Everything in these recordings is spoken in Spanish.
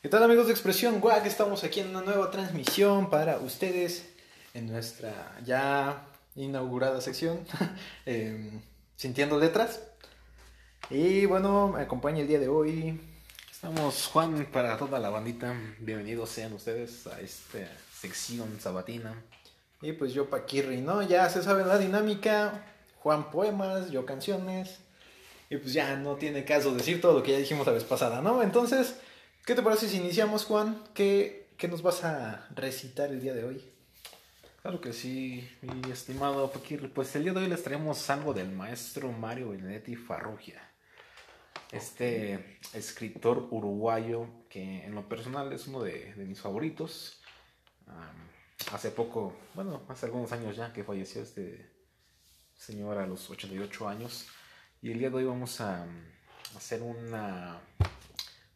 ¿Qué tal amigos de Expresión WAC? Estamos aquí en una nueva transmisión para ustedes en nuestra ya inaugurada sección eh, Sintiendo Letras. Y bueno, me acompaña el día de hoy. Estamos Juan para toda la bandita. Bienvenidos sean ustedes a esta sección sabatina. Y pues yo Paquirri, ¿no? Ya se sabe la dinámica. Juan poemas, yo canciones. Y pues ya no tiene caso decir todo lo que ya dijimos la vez pasada, ¿no? Entonces, ¿qué te parece si iniciamos, Juan? ¿Qué, qué nos vas a recitar el día de hoy? Claro que sí, mi estimado Paquirri. Pues el día de hoy les traemos algo del maestro Mario Benedetti Farrugia. Este escritor uruguayo que en lo personal es uno de, mis favoritos. Hace poco, bueno, hace algunos años ya que falleció este señor a los 88 años. Y el día de hoy vamos a hacer una,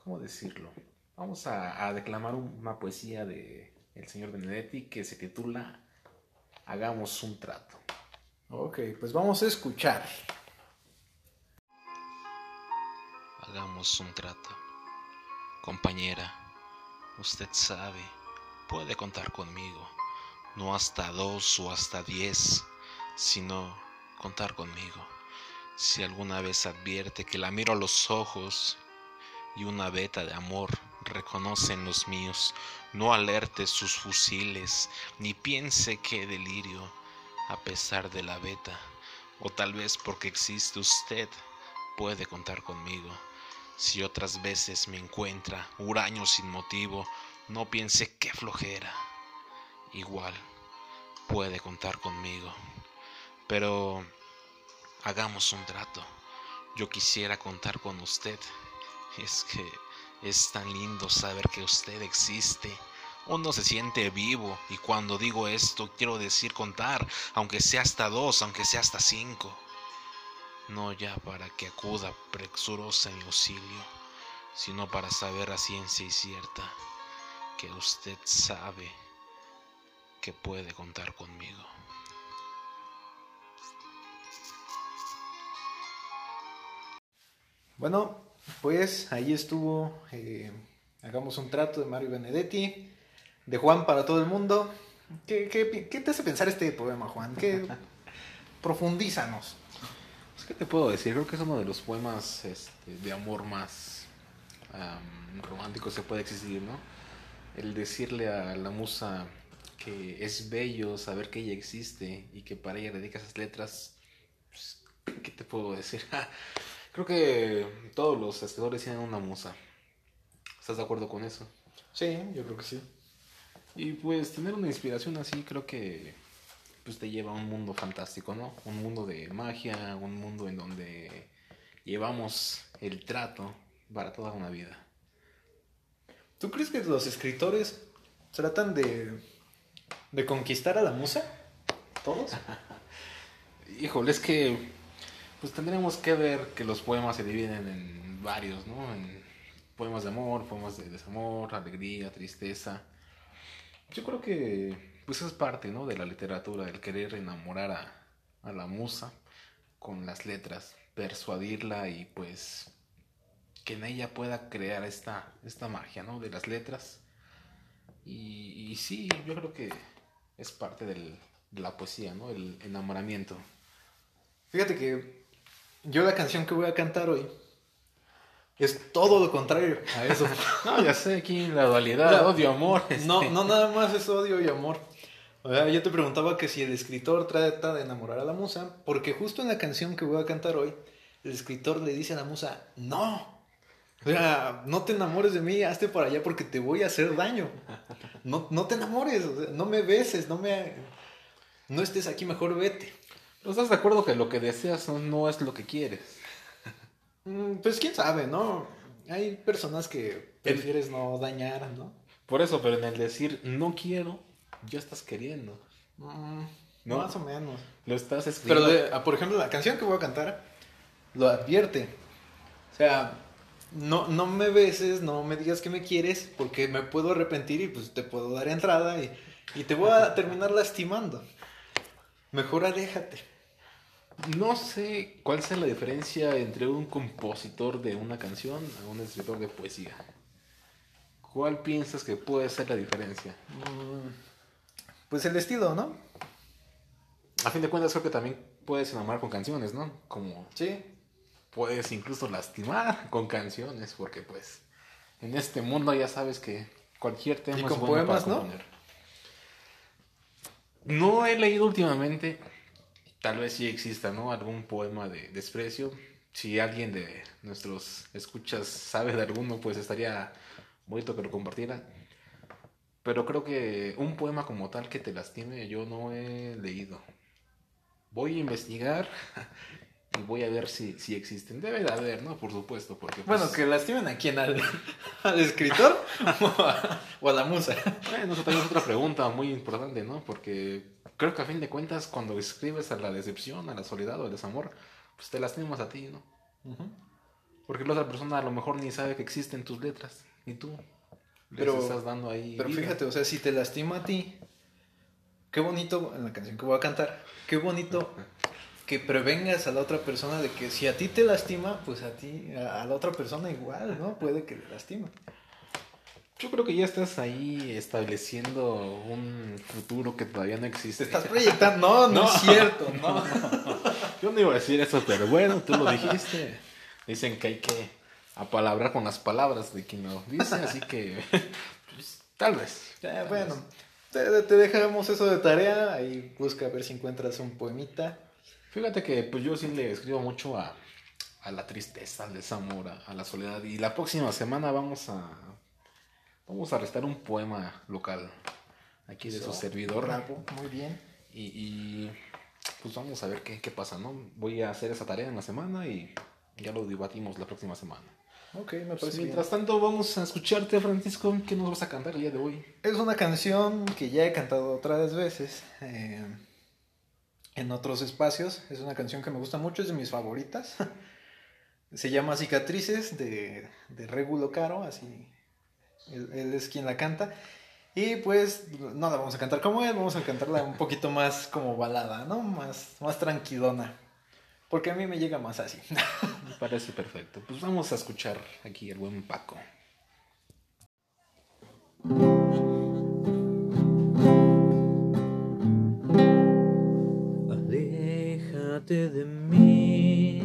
¿cómo decirlo? Vamos a, a declamar una poesía de el señor Benedetti que se titula Hagamos un trato. Ok, pues vamos a escuchar. Hagamos un trato. Compañera, usted sabe, puede contar conmigo, no hasta dos o hasta diez, sino contar conmigo. Si alguna vez advierte que la miro a los ojos y una veta de amor reconoce en los míos, no alerte sus fusiles, ni piense que delirio, a pesar de la veta, o tal vez porque existe usted, puede contar conmigo. Si otras veces me encuentra huraño sin motivo, no piense qué flojera. Igual puede contar conmigo. Pero hagamos un trato. Yo quisiera contar con usted. Es que es tan lindo saber que usted existe. Uno se siente vivo y cuando digo esto quiero decir contar, aunque sea hasta dos, aunque sea hasta cinco. No ya para que acuda presurosa en mi auxilio, sino para saber a ciencia y cierta que usted sabe que puede contar conmigo. Bueno, pues ahí estuvo. eh, hagamos un trato de Mario Benedetti. De Juan para todo el mundo. ¿Qué, qué, pi- qué te hace pensar este poema, Juan? ¿Qué, profundízanos. Pues, ¿Qué te puedo decir? Creo que es uno de los poemas este, de amor más románticos que puede existir, ¿no? El decirle a la musa que es bello saber que ella existe y que para ella dedica esas letras, pues, ¿qué te puedo decir? Creo que todos los escritores tienen una musa. ¿Estás de acuerdo con eso? Sí, yo creo que sí. Y pues tener una inspiración así creo que pues te lleva a un mundo fantástico, ¿no? Un mundo de magia, un mundo en donde llevamos el trato para toda una vida. ¿Tú crees que los escritores tratan de, de conquistar a la musa? ¿Todos? Híjole, es que pues tendremos que ver que los poemas se dividen en varios, ¿no? En poemas de amor, poemas de desamor, alegría, tristeza. Yo creo que pues es parte, ¿no? De la literatura, el querer enamorar a, a la musa con las letras, persuadirla y pues que en ella pueda crear esta, esta magia, ¿no? De las letras. Y, sí, yo creo que es parte del- de la poesía, ¿no? El enamoramiento. Fíjate que yo la canción que voy a cantar hoy es todo lo contrario a eso. No, ya sé, aquí la dualidad, No, odio, amor. No, este. no nada más es odio y amor. O sea, yo te preguntaba que si el escritor trata de enamorar a la musa, porque justo en la canción que voy a cantar hoy, el escritor le dice a la musa, no. O sea, no te enamores de mí, hazte para allá porque te voy a hacer daño. No, no te enamores, o sea, no me beses, no me... No estés aquí, mejor vete. ¿No estás de acuerdo que lo que deseas no, no es lo que quieres? Mm, Pues quién sabe, ¿no? Hay personas que prefieres no dañar, ¿no? Por eso, pero en el decir no quiero, ya estás queriendo. Mm, No. Más o menos. Lo estás Pero, escribiendo. de- ah, por ejemplo, la canción que voy a cantar lo advierte. O sea, no, no me beses, no me digas que me quieres, porque me puedo arrepentir y pues te puedo dar entrada y, y te voy a terminar lastimando. Mejor aléjate. No sé cuál sea la diferencia entre un compositor de una canción a un escritor de poesía. ¿Cuál piensas que puede ser la diferencia? Mm, Pues el estilo, ¿no? A fin de cuentas creo que también puedes enamorar con canciones, ¿no? Como Sí. puedes incluso lastimar con canciones, porque pues en este mundo ya sabes que cualquier tema Y es con bueno para poemas, ¿no? componer. No he leído últimamente, tal vez sí exista, ¿no? Algún poema de desprecio. Si alguien de nuestros escuchas sabe de alguno, pues estaría bonito que lo compartiera. Pero creo que un poema como tal que te lastime yo no he leído. Voy a investigar y voy a ver si, si existen. Debe de haber, ¿no? Por supuesto, porque... pues, Bueno, que lastimen a quién, al, al escritor o a, o a la musa. Bueno, eso también es otra pregunta muy importante, ¿no? Porque creo que a fin de cuentas, cuando escribes a la decepción, a la soledad o al desamor, pues te lastimas a ti, ¿no? Porque la otra persona a lo mejor ni sabe que existen tus letras, ni tú. Pero- Les estás dando ahí. Pero vida. fíjate, o sea, si te lastima a ti, qué bonito, en la canción que voy a cantar, qué bonito que prevengas a la otra persona de que si a ti te lastima, pues a ti, a, la otra persona igual, ¿no? Puede que le lastime. Yo creo que ya estás ahí estableciendo un futuro que todavía no Te existe. estás proyectando, no, no, es cierto, no. Yo no iba a decir eso, pero bueno, tú lo dijiste. Dicen que hay que apalabrar con las palabras de quien lo dice, así que pues, tal vez. Ya, tal bueno, vez. te, te dejamos eso de tarea, ahí busca a ver si encuentras un poemita. Fíjate que pues yo sí le escribo mucho a, a la tristeza, al desamor, a, a la soledad. Y la próxima semana vamos a vamos a restar un poema local aquí de su servidor. Bravo, muy bien. Y, y, pues vamos a ver qué, qué pasa, ¿no? Voy a hacer esa tarea en la semana y ya lo debatimos la próxima semana. Ok, me Pues, parece bien. mientras tanto, vamos a escucharte, Francisco. ¿Qué nos vas a cantar el día de hoy? Es una canción que ya he cantado otras veces eh, en otros espacios. Es una canción que me gusta mucho, es de mis favoritas. Se llama Cicatrices de, de Regulo Caro, así. Él, es quien la canta. Y pues no la vamos a cantar como él, vamos a cantarla un poquito más como balada, ¿no? Más, más tranquilona. Porque a mí me llega más así. Me parece perfecto. Pues vamos a escuchar aquí el buen Paco. De mí,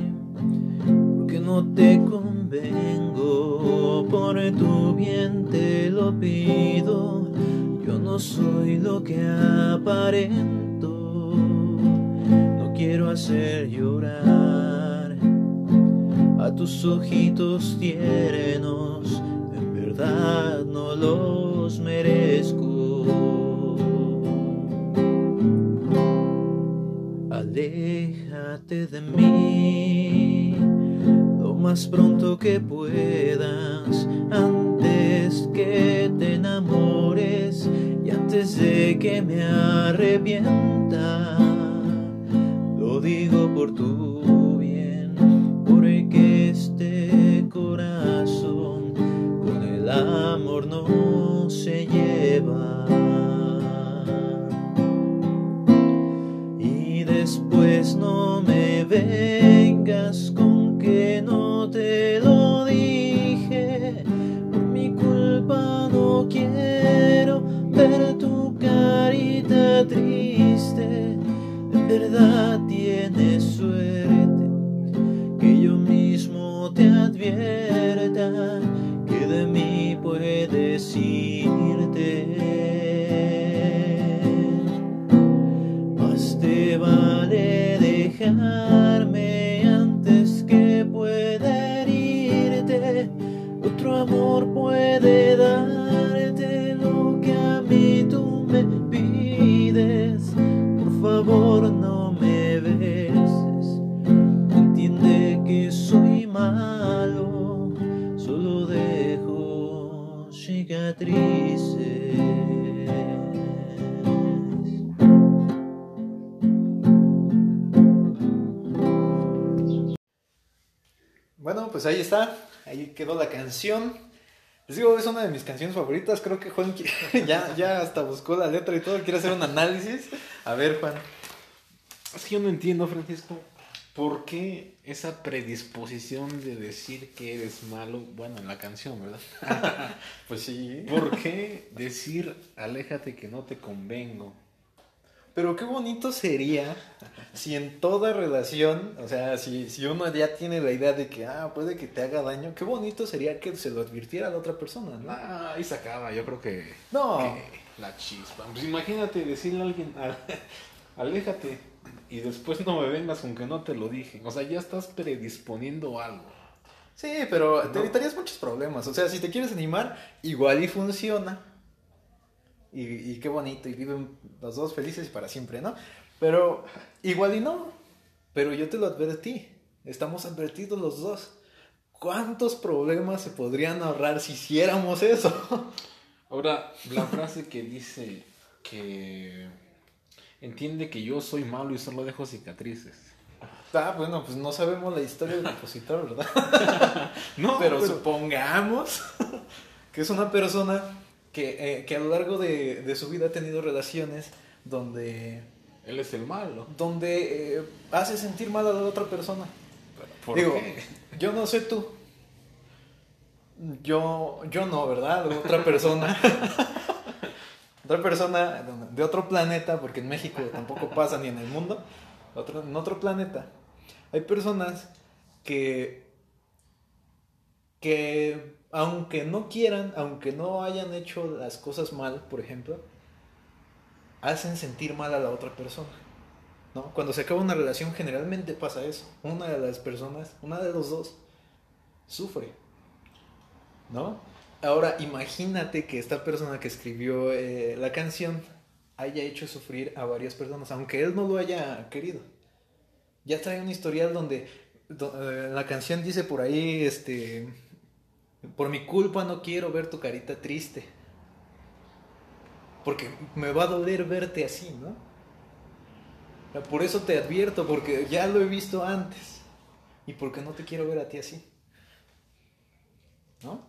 porque no te convengo, por tu bien te lo pido, yo no soy lo que aparento, no quiero hacer llorar a tus ojitos te enamores y antes de que me arrepienta. Lo digo por tu bien, porque este corazón con el amor no se lleva. Y después no me vengas con carita triste. En verdad tienes suerte que yo mismo te advierta pues ahí está. Ahí quedó la canción. Les digo, es una de mis canciones favoritas. Creo que Juan ya, ya hasta buscó la letra y todo. Quiere hacer un análisis. A ver, Juan. Es que yo no entiendo, Francisco, ¿Por qué esa predisposición de decir que eres malo? Bueno, en la canción, ¿verdad? Pues sí. ¿Por qué decir aléjate que no te convengo? Pero qué bonito sería si en toda relación, o sea, si, si uno ya tiene la idea de que, ah, puede que te haga daño, qué bonito sería que se lo advirtiera a la otra persona, ¿no? Ah, ahí se acaba, yo creo que, No. que la chispa. Pues imagínate decirle a alguien, "Al- aléjate, y después no me vengas con que no te lo dije. O sea, ya estás predisponiendo algo. Sí, pero te evitarías muchos problemas. O sea, si te quieres animar, igual y funciona. Y, y qué bonito, y viven los dos felices para siempre, ¿no? Pero igual y no. Pero yo te lo advertí. Estamos advertidos los dos. ¿Cuántos problemas se podrían ahorrar si hiciéramos eso? Ahora, la frase que dice que entiende que yo soy malo y solo dejo cicatrices. Ah, bueno, pues no sabemos la historia del compositor, ¿verdad? No, pero, pero- supongamos que es una persona que, eh, que a lo largo de, de su vida ha tenido relaciones donde, Él es el malo. donde eh, hace sentir mal a la otra persona. ¿Por Digo, qué? yo no sé tú. Yo, yo no, ¿verdad? Otra persona. otra persona de otro planeta, porque en México tampoco pasa ni en el mundo. Otro, en otro planeta. Hay personas que. Que aunque no quieran, aunque no hayan hecho las cosas mal, por ejemplo, hacen sentir mal a la otra persona. ¿no? Cuando se acaba una relación generalmente pasa eso. Una de las personas, una de los dos, sufre. ¿No? Ahora imagínate que esta persona que escribió eh, la canción haya hecho sufrir a varias personas, aunque él no lo haya querido. Ya trae un historial donde, do- eh, la canción dice por ahí, este, por mi culpa no quiero ver tu carita triste. Porque me va a doler verte así, ¿no? Por eso te advierto, porque ya lo he visto antes. Y porque no te quiero ver a ti así. ¿No?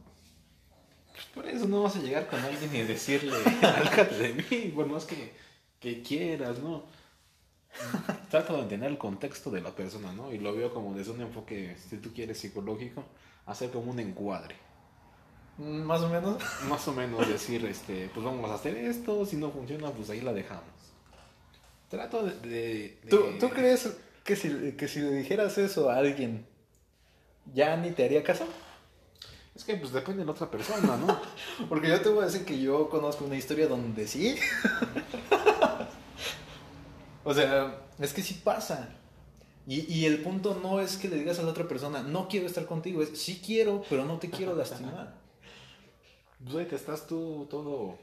Pues por eso no vas a llegar con alguien y decirle, aléjate de mí, por más que, que quieras, ¿no? Trato de entender el contexto de la persona, ¿no? Y lo veo como desde un enfoque, si tú quieres, psicológico, hacer como un encuadre. Más o menos. Más o menos decir, este, pues vamos a hacer esto, si no funciona, pues ahí la dejamos. Trato de... de- de- ¿Tú, tú crees que si, que si le dijeras eso a alguien, ya ni te haría caso? Es que pues depende de la otra persona, ¿no? Porque yo te voy a decir que yo conozco una historia donde sí. o sea, es que sí pasa. Y, y el punto no es que le digas a la otra persona, no quiero estar contigo, es sí quiero, pero no te quiero lastimar. Pues te estás tú todo...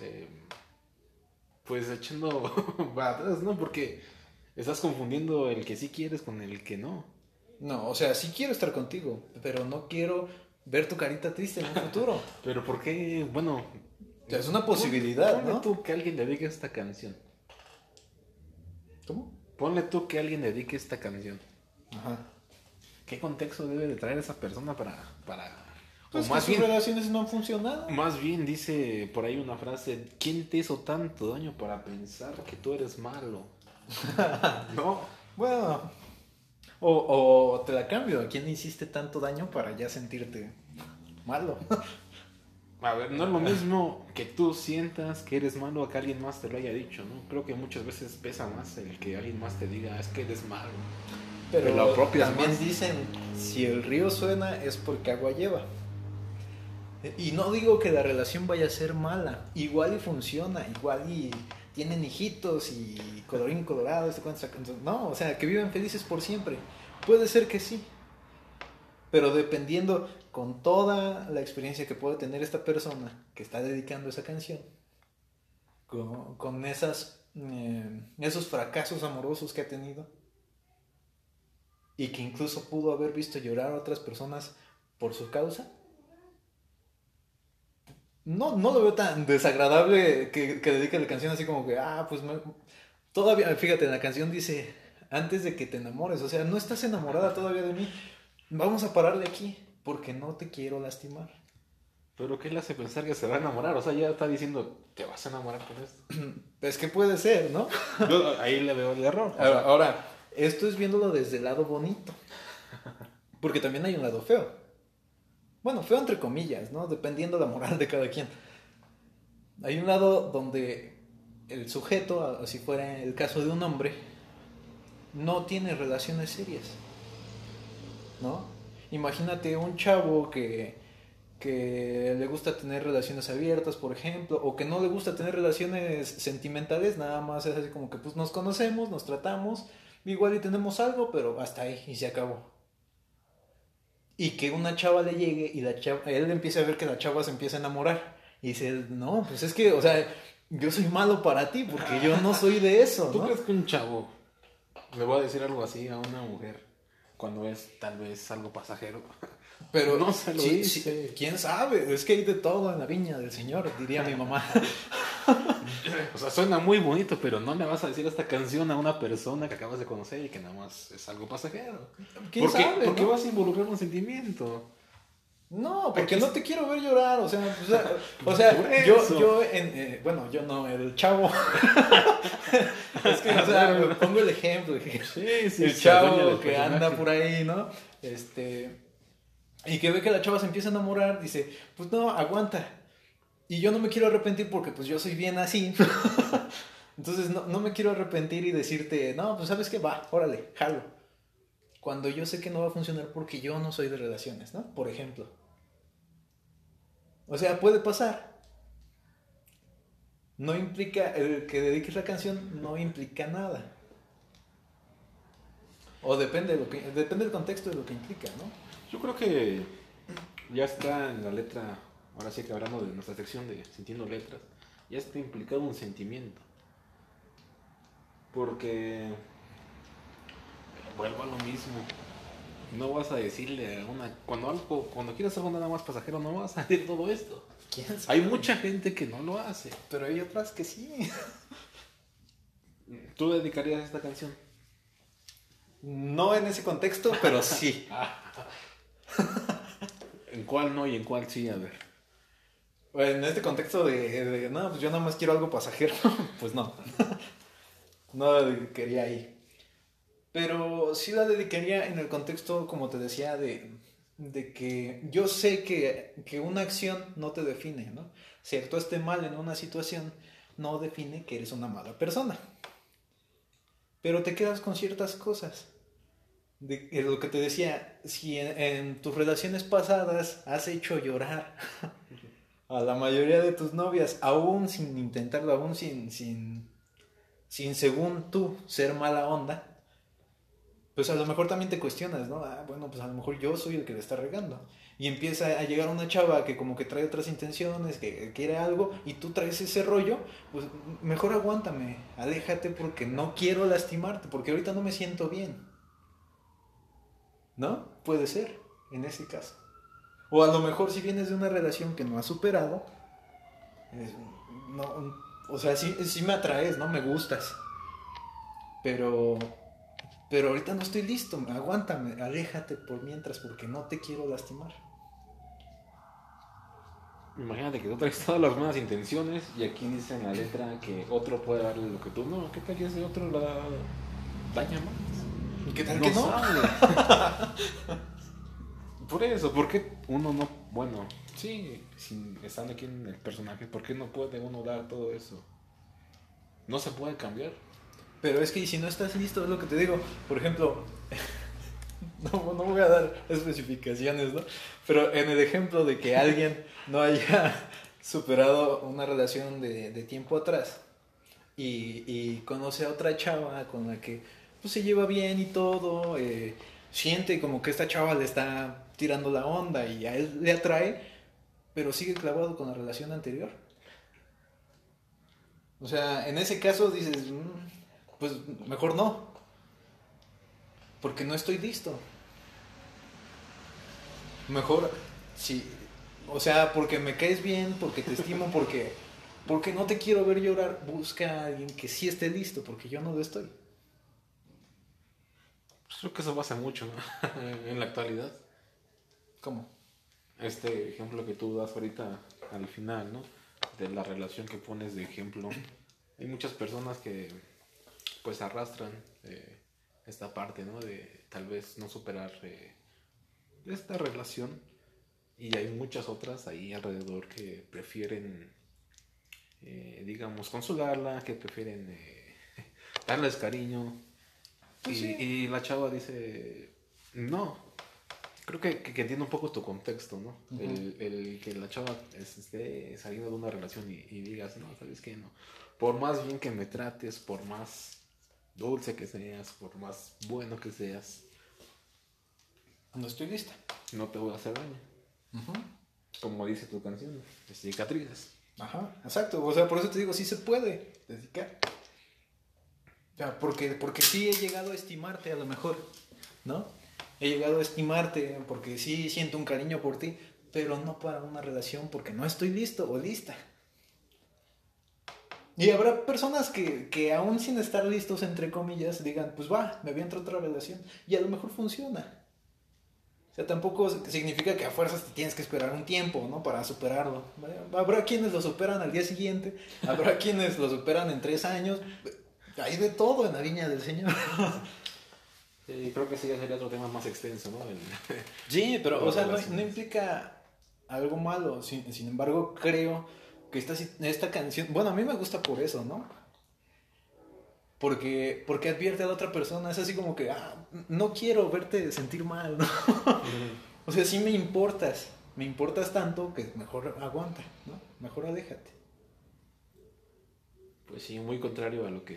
eh, pues echando para atrás, ¿no? Porque estás confundiendo el que sí quieres con el que no. No, o sea, sí quiero estar contigo, pero no quiero ver tu carita triste en un futuro. Pero ¿por qué? Bueno... O sea, es una posibilidad, Ponle ¿no? tú que alguien dedique esta canción. ¿Cómo? Ponle tú que alguien dedique esta canción. Ajá. ¿Qué contexto debe de traer esa persona para... para... Pues o que más sus bien, relaciones no han funcionado. más bien dice por ahí una frase, ¿quién te hizo tanto daño para pensar que tú eres malo? no. Bueno, o, o te la cambio. ¿A quién hiciste tanto daño para ya sentirte malo? A ver, no es lo mismo que tú sientas que eres malo a que alguien más te lo haya dicho, ¿no? Creo que muchas veces pesa más el que alguien más te diga, es que eres malo. Pero también más. dicen, si el río suena es porque agua lleva. Y no digo que la relación vaya a ser mala, igual y funciona, igual y tienen hijitos y colorín colorado, no, o sea, que viven felices por siempre. Puede ser que sí, pero dependiendo con toda la experiencia que puede tener esta persona que está dedicando esa canción, con, con esas, eh, esos fracasos amorosos que ha tenido, y que incluso pudo haber visto llorar a otras personas por su causa. No, no lo veo tan desagradable que, que dedique la canción así como que, ah, pues me- todavía, fíjate, en la canción dice, antes de que te enamores, o sea, no estás enamorada todavía de mí, vamos a pararle aquí, porque no te quiero lastimar. Pero ¿qué le hace pensar que se va a enamorar? O sea, ya está diciendo, te vas a enamorar con esto. Es que puede ser, ¿no? Yo ahí le veo el error. O Ahora, sea, ahora, esto es viéndolo desde el lado bonito. Porque también hay un lado feo. Bueno, feo entre comillas, ¿no? Dependiendo la moral de cada quien. Hay un lado donde el sujeto, si fuera el caso de un hombre, no tiene relaciones serias. ¿No? Imagínate un chavo que, que le gusta tener relaciones abiertas, por ejemplo, o que no le gusta tener relaciones sentimentales, nada más es así como que pues nos conocemos, nos tratamos, igual y tenemos algo, pero hasta ahí y se acabó. Y que una chava le llegue y la chava, él empieza a ver que la chava se empieza a enamorar. Y dice, no, pues es que, o sea, yo soy malo para ti porque yo no soy de eso. ¿Tú ¿no? crees que un chavo le va a decir algo así a una mujer cuando es tal vez algo pasajero? Pero No se lo sí, dice. sí, quién sabe, es que hay de todo en la viña del Señor, diría mi mamá. O sea, suena muy bonito, pero no le vas a decir esta canción a una persona que acabas de conocer y que nada más es algo pasajero. ¿Quién ¿Por qué, sabe, por qué no? vas a involucrar un sentimiento? No, porque no te quiero ver llorar, o sea, o sea, o sea, Por yo, yo, en, eh, bueno, yo no, el chavo. es que, o sea, pongo el ejemplo, Sí, el se adueña chavo que anda por ahí, ¿no? Este, y que ve que la chava se empieza a enamorar, dice, pues no, aguanta. Y yo no me quiero arrepentir porque pues yo soy bien así. Entonces no, no me quiero arrepentir y decirte, no, pues sabes qué, va, órale, jalo. Cuando yo sé que no va a funcionar porque yo no soy de relaciones, ¿no? Por ejemplo. O sea, puede pasar. No implica, el que dediques la canción no implica nada. O depende, de lo que, depende del contexto de lo que implica, ¿no? Yo creo que ya está en la letra, ahora sí que hablando de nuestra sección de Sintiendo Letras, ya está implicado un sentimiento. Porque vuelvo a lo mismo. No vas a decirle a una cuando algo cuando quieras algo nada más pasajero no vas a decir todo esto. ¿Quién Hay mucha gente que no lo hace. Pero hay otras que sí. ¿Tú dedicarías esta canción? No en ese contexto, pero sí. ¿En cuál no y en cuál sí? A ver. En este contexto de, no, pues yo nada más quiero algo pasajero, pues no. No la dedicaría ahí. Pero sí la dedicaría en el contexto, como te decía, de, de que yo sé que, que una acción no te define, ¿no? Si actuaste mal en una situación, no define que eres una mala persona. Pero te quedas con ciertas cosas. De lo que te decía, si en, en tus relaciones pasadas has hecho llorar a la mayoría de tus novias, aún sin intentarlo, aún sin, sin, sin según tú ser mala onda, pues a lo mejor también te cuestionas, ¿no? Ah, bueno, pues a lo mejor yo soy el que le está regando. Y empieza a llegar una chava que como que trae otras intenciones, que quiere algo, y tú traes ese rollo, pues mejor aguántame, aléjate porque no quiero lastimarte, porque ahorita no me siento bien. ¿No? Puede ser, en ese caso. O a lo mejor si vienes de una relación que no has superado, es- no, o sea, sí, sí me atraes, ¿no? Me gustas. Pero, pero ahorita no estoy listo, aguántame, aléjate por mientras porque no te quiero lastimar. Imagínate que tú traes todas las buenas intenciones y aquí dice en la letra que otro puede darle lo que tú no. ¿Qué tal que ese otro la daña más? ¿Y qué tal No que no? sabe. Por eso, ¿por qué uno no? Bueno, sí, sin, estando aquí en el personaje, ¿por qué no puede uno dar todo eso? No se puede cambiar. Pero es que si no estás listo, es lo que te digo. Por ejemplo, no, no voy a dar especificaciones, ¿no? Pero en el ejemplo de que alguien no haya superado una relación de, de tiempo atrás y, y conoce a otra chava con la que pues, se lleva bien y todo, eh, siente como que esta chava le está tirando la onda y a él le atrae, pero sigue clavado con la relación anterior. O sea, en ese caso dices, "Mm, pues mejor no. Porque no estoy listo. Mejor, sí. O sea, porque me caes bien, porque te estimo, porque, porque no te quiero ver llorar. Busca a alguien que sí esté listo, porque yo no lo estoy. Pues creo que eso pasa mucho ¿no? en la actualidad. ¿Cómo? Este ejemplo que tú das ahorita al final, ¿no? De la relación que pones de ejemplo. Hay muchas personas que pues arrastran eh, esta parte, ¿no? De tal vez no superar eh, esta relación. Y hay muchas otras ahí alrededor que prefieren, eh, digamos, consolarla, que prefieren darles cariño. Y, Pues sí. y la chava dice, no. Creo que, que, que entiende un poco tu contexto, ¿no? El, el que la chava es- esté saliendo de una relación y, y digas, no, ¿sabes qué? No. Por más bien que me trates, por más dulce que seas, por más bueno que seas, No estoy lista. no te voy a hacer daño. Como dice tu canción, cicatrices. Ajá, exacto. O sea, por eso te digo, sí se puede dedicar. O sea, porque, porque sí he llegado a estimarte a lo mejor, ¿no? He llegado a estimarte porque sí siento un cariño por ti, pero no para una relación porque no estoy listo o lista. Y habrá personas que, que aún sin estar listos, entre comillas, digan, pues va, me aviento a otra relación. Y a lo mejor funciona. O sea, tampoco significa que a fuerzas te tienes que esperar un tiempo, ¿no? Para superarlo. Habrá quienes lo superan al día siguiente, habrá quienes lo superan en tres años. Hay de todo en la viña del Señor. Sí, creo que ese ya sería otro tema más extenso, ¿no? El- Sí, pero, o sea, no, no implica algo malo. Sin, sin embargo, creo que esta, esta canción, bueno, a mí me gusta por eso, ¿no? Porque, porque advierte a la otra persona, es así como que, ah, no quiero verte sentir mal, ¿no? O sea, sí me importas, me importas tanto que mejor aguanta, ¿no? Mejor aléjate. Pues sí, muy contrario a lo que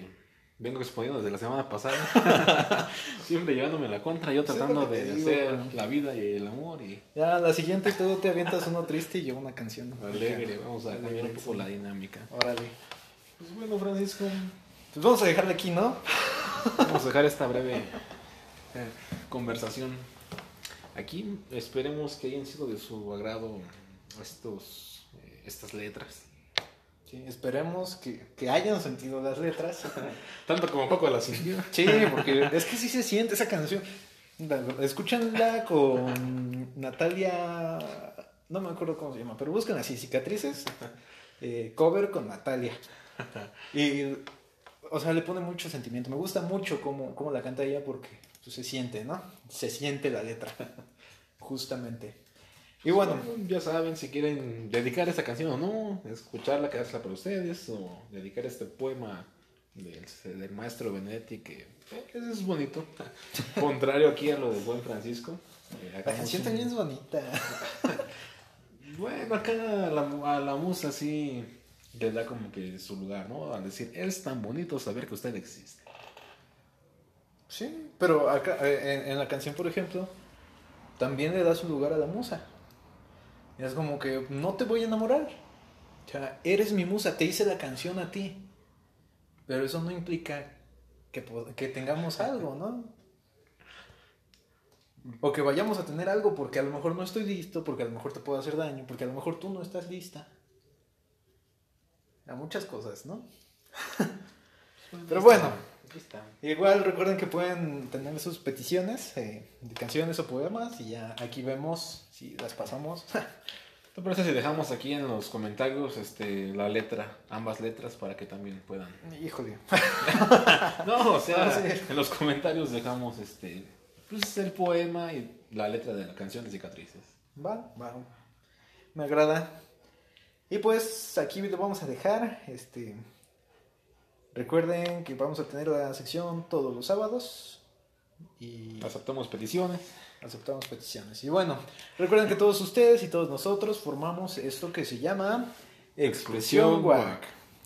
vengo exponiendo desde la semana pasada. Siempre llevándome la contra, yo tratando de digo, hacer la vida y el amor y Ya, la siguiente tú te avientas uno triste y yo una canción. alegre. Vamos a cambiar un poco la dinámica. Órale. Pues bueno, Francisco, Pues vamos a dejarle aquí, ¿no? vamos a dejar esta breve eh, conversación aquí. Esperemos que hayan sido de su agrado estos, eh, estas letras. Sí, esperemos que, que hayan sentido las letras. Tanto como Coco la sintió. Sí, porque es que sí se siente esa canción. La- Escúchanla con Natalia, no me acuerdo cómo se llama, pero busquen así, cicatrices, eh, cover con Natalia. Y, o sea, le pone mucho sentimiento. Me gusta mucho cómo, cómo la canta ella porque pues, se siente, ¿no? Se siente la letra, justamente. Y bueno, ya saben, si quieren dedicar esta canción o no, escucharla, quedársela para ustedes, o dedicar este poema del, del maestro Benedetti, que es bonito. Contrario aquí a lo de Buen Francisco. eh, la canción un- también es bonita. Bueno, acá a la, a la musa sí le da como que su lugar, ¿no? Al decir, es tan bonito saber que usted existe. Sí, pero acá, eh, en, en la canción, por ejemplo, también le da su lugar a la musa. Y es como que no te voy a enamorar. O sea, eres mi musa, te hice la canción a ti. Pero eso no implica que, que tengamos algo, ¿no? O que vayamos a tener algo porque a lo mejor no estoy listo, porque a lo mejor te puedo hacer daño, porque a lo mejor tú no estás lista. A muchas cosas, ¿no? Pero bueno. Aquí está. Igual recuerden que pueden tener sus peticiones eh, de canciones o poemas y ya aquí vemos si las pasamos. ¿Te parece si dejamos aquí en los comentarios este, la letra, ambas letras, para que también puedan Híjole. No, o sea, Ah, sí. en los comentarios dejamos este pues el poema y la letra de la canción de cicatrices. Va, va. Me agrada. Y pues aquí lo vamos a dejar. Este recuerden que vamos a tener la sección todos los sábados y Aceptamos peticiones. aceptamos peticiones. Y bueno, recuerden que todos ustedes y todos nosotros formamos esto que se llama Expresión. Guac.